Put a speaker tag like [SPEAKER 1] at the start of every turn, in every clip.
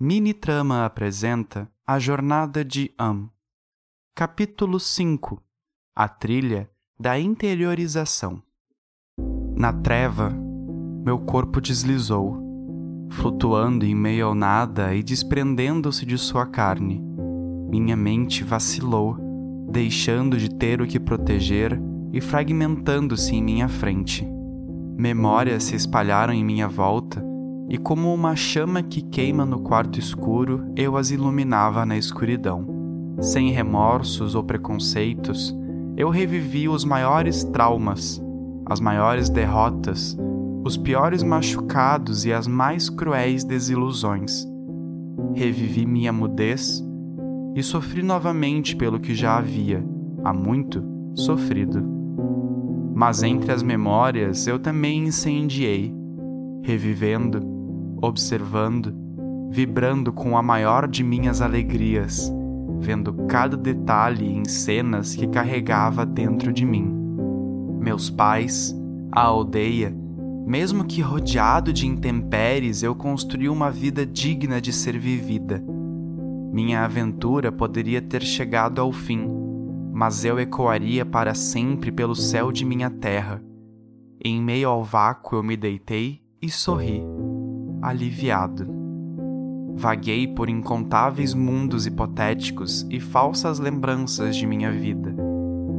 [SPEAKER 1] Mini Trama apresenta A Jornada de Am. Capítulo 5 A Trilha da Interiorização. Na treva, meu corpo deslizou, flutuando em meio ao nada e desprendendo-se de sua carne. Minha mente vacilou, deixando de ter o que proteger e fragmentando-se em minha frente. Memórias se espalharam em minha volta e, como uma chama que queima no quarto escuro, eu as iluminava na escuridão. Sem remorsos ou preconceitos, eu revivi os maiores traumas, as maiores derrotas, os piores machucados e as mais cruéis desilusões. Revivi minha mudez e sofri novamente pelo que já havia, há muito, sofrido. Mas entre as memórias eu também incendiei, revivendo, observando, vibrando com a maior de minhas alegrias, vendo cada detalhe em cenas que carregava dentro de mim. Meus pais, a aldeia, mesmo que rodeado de intempéries, eu construí uma vida digna de ser vivida. Minha aventura poderia ter chegado ao fim, mas eu ecoaria para sempre pelo céu de minha terra. Em meio ao vácuo eu me deitei e sorri, aliviado. Vaguei por incontáveis mundos hipotéticos e falsas lembranças de minha vida,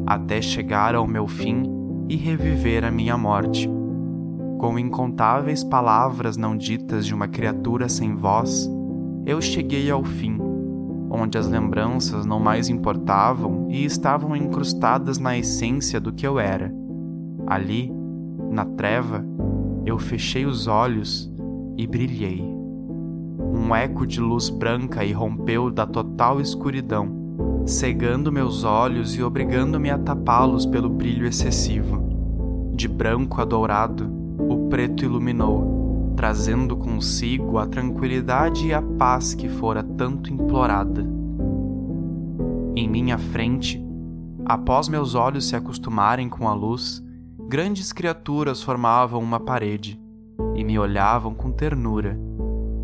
[SPEAKER 1] até chegar ao meu fim e reviver a minha morte. Com incontáveis palavras não ditas de uma criatura sem voz, eu cheguei ao fim, onde as lembranças não mais importavam e estavam incrustadas na essência do que eu era. Ali, na treva, eu fechei os olhos e brilhei. Um eco de luz branca irrompeu da total escuridão, cegando meus olhos e obrigando-me a tapá-los pelo brilho excessivo. De branco a dourado, o preto iluminou, trazendo consigo a tranquilidade e a paz que fora tanto implorada. Em minha frente, após meus olhos se acostumarem com a luz, grandes criaturas formavam uma parede e me olhavam com ternura.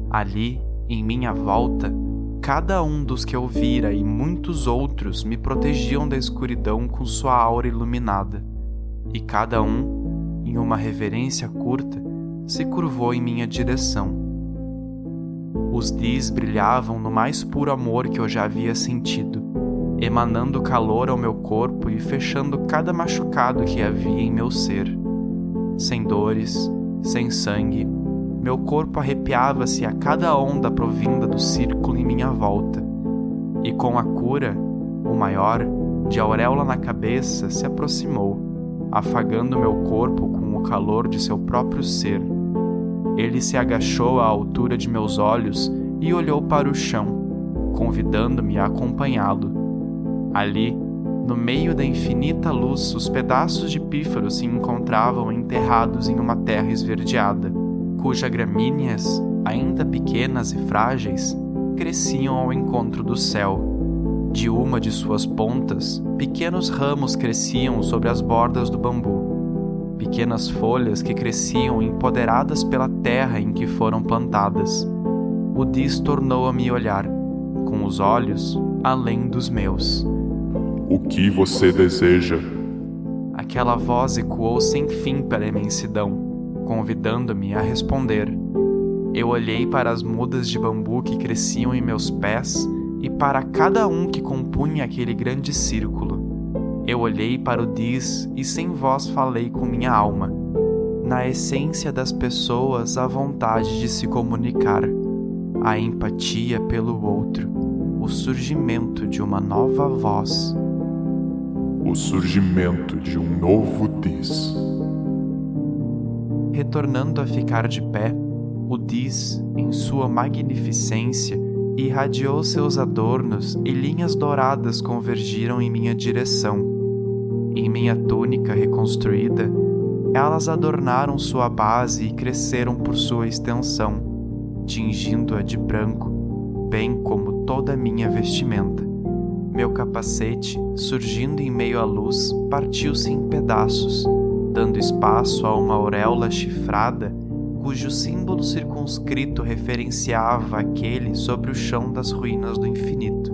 [SPEAKER 1] Ali, em minha volta, cada um dos que eu vira e muitos outros me protegiam da escuridão com sua aura iluminada, e cada um, em uma reverência curta, se curvou em minha direção. Os dias brilhavam no mais puro amor que eu já havia sentido emanando calor ao meu corpo e fechando cada machucado que havia em meu ser. Sem dores, sem sangue, meu corpo arrepiava-se a cada onda provinda do círculo em minha volta. E com a cura, o maior, de auréola na cabeça, se aproximou, afagando meu corpo com o calor de seu próprio ser. Ele se agachou à altura de meus olhos e olhou para o chão, convidando-me a acompanhá-lo. Ali, no meio da infinita luz, os pedaços de pífaro se encontravam enterrados em uma terra esverdeada, cujas gramíneas, ainda pequenas e frágeis, cresciam ao encontro do céu. De uma de suas pontas, pequenos ramos cresciam sobre as bordas do bambu, pequenas folhas que cresciam empoderadas pela terra em que foram plantadas. O Dis tornou a me olhar, com os olhos além dos meus.
[SPEAKER 2] O que você deseja?
[SPEAKER 1] Aquela voz ecoou sem fim pela imensidão, convidando-me a responder. Eu olhei para as mudas de bambu que cresciam em meus pés e para cada um que compunha aquele grande círculo. Eu olhei para o Diz e sem voz falei com minha alma. Na essência das pessoas, a vontade de se comunicar, a empatia pelo outro, o surgimento de uma nova voz
[SPEAKER 2] o surgimento de um novo Diz.
[SPEAKER 1] Retornando a ficar de pé, o Diz, em sua magnificência, irradiou seus adornos e linhas douradas convergiram em minha direção. Em minha túnica reconstruída, elas adornaram sua base e cresceram por sua extensão, tingindo-a de branco, bem como toda a minha vestimenta. Meu capacete, surgindo em meio à luz, partiu-se em pedaços, dando espaço a uma auréola chifrada cujo símbolo circunscrito referenciava aquele sobre o chão das ruínas do infinito.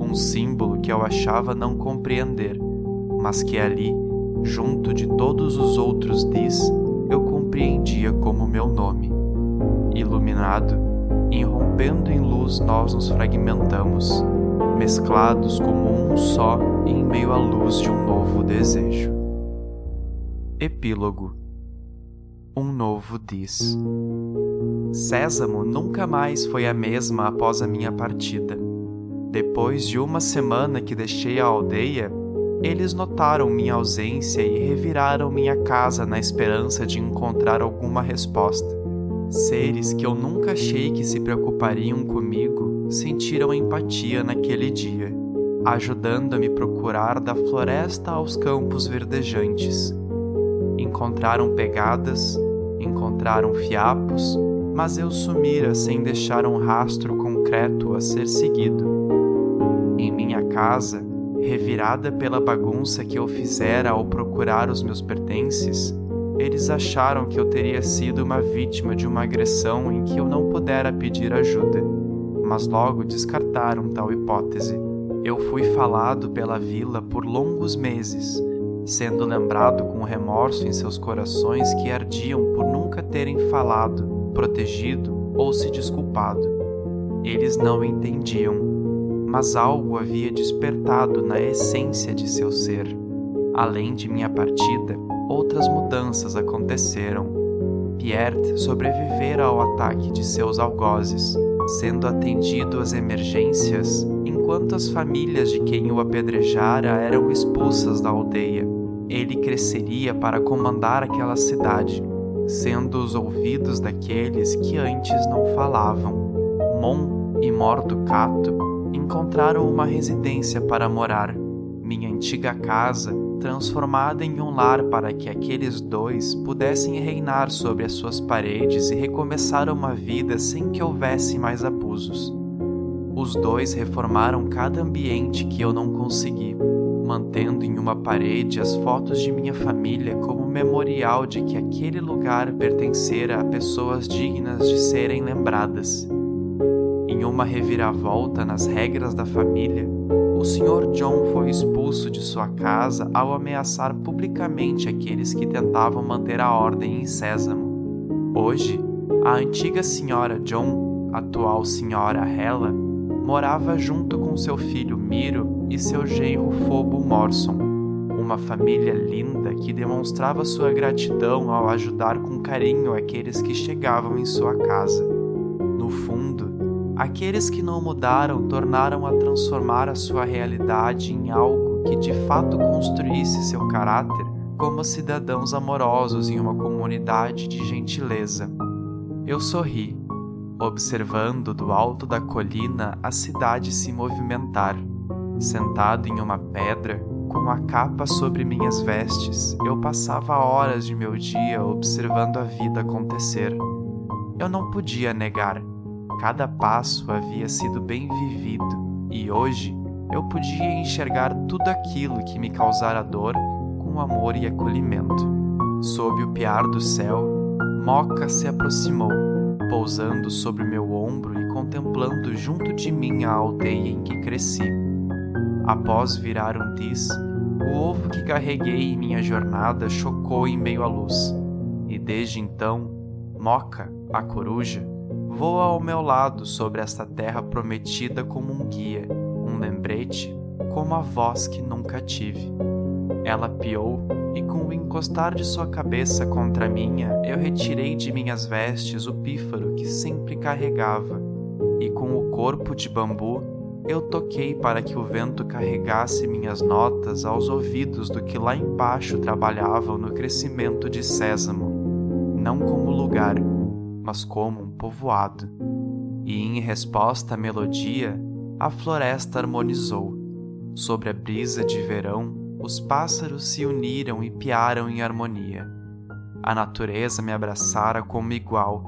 [SPEAKER 1] Um símbolo que eu achava não compreender, mas que ali, junto de todos os outros diz, eu compreendia como meu nome. Iluminado, irrompendo em luz, nós nos fragmentamos, mesclados como um só em meio à luz de um novo desejo. Epílogo Um novo diz. Sésamo nunca mais foi a mesma após a minha partida. Depois de uma semana que deixei a aldeia, eles notaram minha ausência e reviraram minha casa na esperança de encontrar alguma resposta. Seres que eu nunca achei que se preocupariam comigo sentiram empatia naquele dia, ajudando a me procurar da floresta aos campos verdejantes encontraram pegadas, encontraram fiapos, mas eu sumira sem deixar um rastro concreto a ser seguido. Em minha casa, revirada pela bagunça que eu fizera ao procurar os meus pertences, eles acharam que eu teria sido uma vítima de uma agressão em que eu não pudera pedir ajuda, mas logo descartaram tal hipótese. Eu fui falado pela vila por longos meses sendo lembrado com remorso em seus corações que ardiam por nunca terem falado, protegido ou se desculpado. Eles não entendiam, mas algo havia despertado na essência de seu ser. Além de minha partida, outras mudanças aconteceram. Pierre sobrevivera ao ataque de seus algozes, sendo atendido às emergências, enquanto as famílias de quem o apedrejara eram expulsas da aldeia ele cresceria para comandar aquela cidade, sendo os ouvidos daqueles que antes não falavam. Mon e Morducato encontraram uma residência para morar, minha antiga casa transformada em um lar para que aqueles dois pudessem reinar sobre as suas paredes e recomeçar uma vida sem que houvesse mais abusos. Os dois reformaram cada ambiente que eu não consegui mantendo em uma parede as fotos de minha família como memorial de que aquele lugar pertencera a pessoas dignas de serem lembradas. Em uma reviravolta nas regras da família, o Sr. John foi expulso de sua casa ao ameaçar publicamente aqueles que tentavam manter a ordem em Sésamo. Hoje, a antiga Sra. John, atual Sra. Hella, morava junto com seu filho Miro e seu genro Fobo Morson, uma família linda que demonstrava sua gratidão ao ajudar com carinho aqueles que chegavam em sua casa. No fundo, aqueles que não mudaram tornaram a transformar a sua realidade em algo que de fato construísse seu caráter como cidadãos amorosos em uma comunidade de gentileza. Eu sorri observando do alto da colina a cidade se movimentar. Sentado em uma pedra, com a capa sobre minhas vestes, eu passava horas de meu dia observando a vida acontecer. Eu não podia negar, cada passo havia sido bem vivido e hoje eu podia enxergar tudo aquilo que me causara dor com amor e acolhimento. Sob o piar do céu, Moca se aproximou pousando sobre meu ombro e contemplando junto de mim a aldeia em que cresci. Após virar um tis, o ovo que carreguei em minha jornada chocou em meio à luz, e desde então, Moca, a coruja, voa ao meu lado sobre esta terra prometida como um guia, um lembrete, como a voz que nunca tive. Ela piou e com o encostar de sua cabeça contra a minha, eu retirei de minhas vestes o pífaro que sempre carregava, e com o corpo de bambu eu toquei para que o vento carregasse minhas notas aos ouvidos do que lá embaixo trabalhavam no crescimento de Sésamo, não como lugar, mas como povoado. E em resposta à melodia, a floresta harmonizou. Sobre a brisa de verão, os pássaros se uniram e piaram em harmonia. A natureza me abraçara como igual,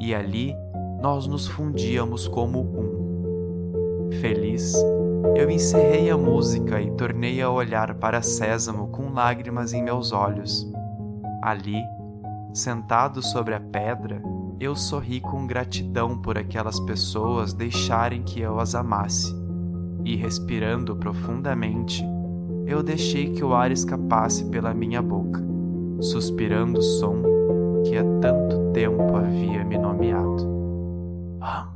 [SPEAKER 1] e ali nós nos fundíamos como um. Feliz, eu encerrei a música e tornei a olhar para Sésamo com lágrimas em meus olhos. Ali, Sentado sobre a pedra, eu sorri com gratidão por aquelas pessoas deixarem que eu as amasse, e respirando profundamente, eu deixei que o ar escapasse pela minha boca, suspirando o som que há tanto tempo havia me nomeado. Ah.